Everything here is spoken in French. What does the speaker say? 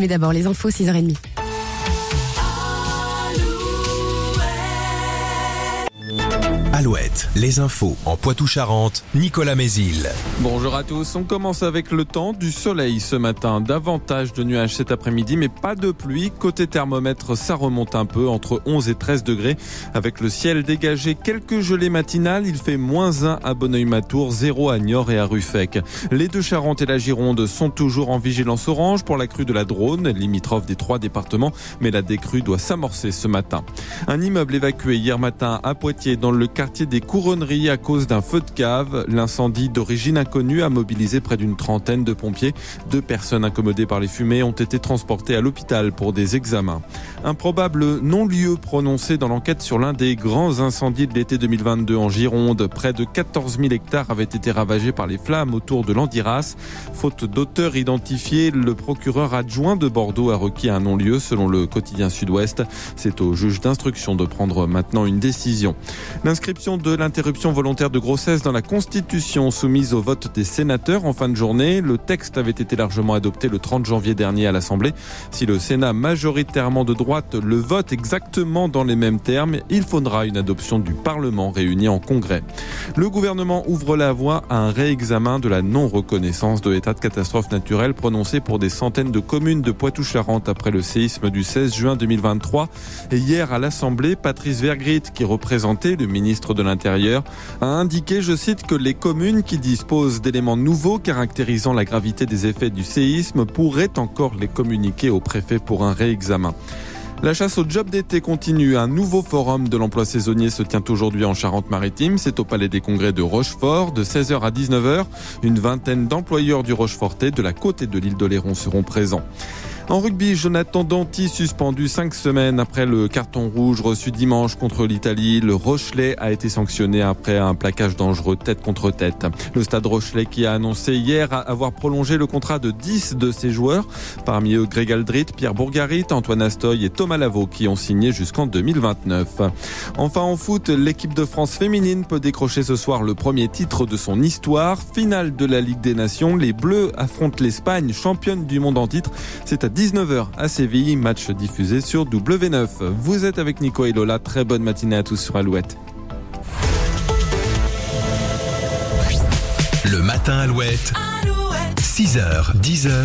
Mais d'abord, les infos 6h30. Les infos en Poitou-Charentes, Nicolas Mézil. Bonjour à tous, on commence avec le temps, du soleil ce matin, davantage de nuages cet après-midi, mais pas de pluie. Côté thermomètre, ça remonte un peu, entre 11 et 13 degrés, avec le ciel dégagé, quelques gelées matinales, il fait moins 1 à Bonneuil-Matour, 0 à Niort et à Ruffec. Les deux Charentes et la Gironde sont toujours en vigilance orange pour la crue de la Drône, limitrophe des trois départements, mais la décrue doit s'amorcer ce matin. Un immeuble évacué hier matin à Poitiers dans le quartier des Couronneries à cause d'un feu de cave. L'incendie d'origine inconnue a mobilisé près d'une trentaine de pompiers. Deux personnes incommodées par les fumées ont été transportées à l'hôpital pour des examens. Un probable non-lieu prononcé dans l'enquête sur l'un des grands incendies de l'été 2022 en Gironde. Près de 14 000 hectares avaient été ravagés par les flammes autour de l'Andiras. Faute d'auteur identifié, le procureur adjoint de Bordeaux a requis un non-lieu selon le quotidien Sud-Ouest. C'est au juge d'instruction de prendre maintenant une décision. L'inscription de l'interruption volontaire de grossesse dans la Constitution soumise au vote des sénateurs en fin de journée. Le texte avait été largement adopté le 30 janvier dernier à l'Assemblée. Si le Sénat majoritairement de droite le vote exactement dans les mêmes termes, il faudra une adoption du Parlement réuni en congrès. Le gouvernement ouvre la voie à un réexamen de la non-reconnaissance de l'état de catastrophe naturelle prononcé pour des centaines de communes de Poitou-Charentes après le séisme du 16 juin 2023. Et hier à l'Assemblée, Patrice Vergrit, qui représentait le ministre de l'Intérieur, a indiqué, je cite, que les communes qui disposent d'éléments nouveaux caractérisant la gravité des effets du séisme pourraient encore les communiquer au préfet pour un réexamen. La chasse au job d'été continue. Un nouveau forum de l'emploi saisonnier se tient aujourd'hui en Charente-Maritime. C'est au Palais des Congrès de Rochefort de 16h à 19h. Une vingtaine d'employeurs du Rochefortais, de la côte de l'île d'Oléron seront présents. En rugby, Jonathan Danty suspendu cinq semaines après le carton rouge reçu dimanche contre l'Italie. Le Rochelet a été sanctionné après un plaquage dangereux tête contre tête. Le stade Rochelet qui a annoncé hier avoir prolongé le contrat de 10 de ses joueurs. Parmi eux, Greg Aldrit, Pierre Bourgarit, Antoine Astoy et Thomas Lavaux qui ont signé jusqu'en 2029. Enfin en foot, l'équipe de France féminine peut décrocher ce soir le premier titre de son histoire. Finale de la Ligue des Nations, les Bleus affrontent l'Espagne, championne du monde en titre. C'est à 19h à Séville, match diffusé sur W9. Vous êtes avec Nico et Lola, très bonne matinée à tous sur Alouette. Le matin Alouette, Alouette. 6h, 10h.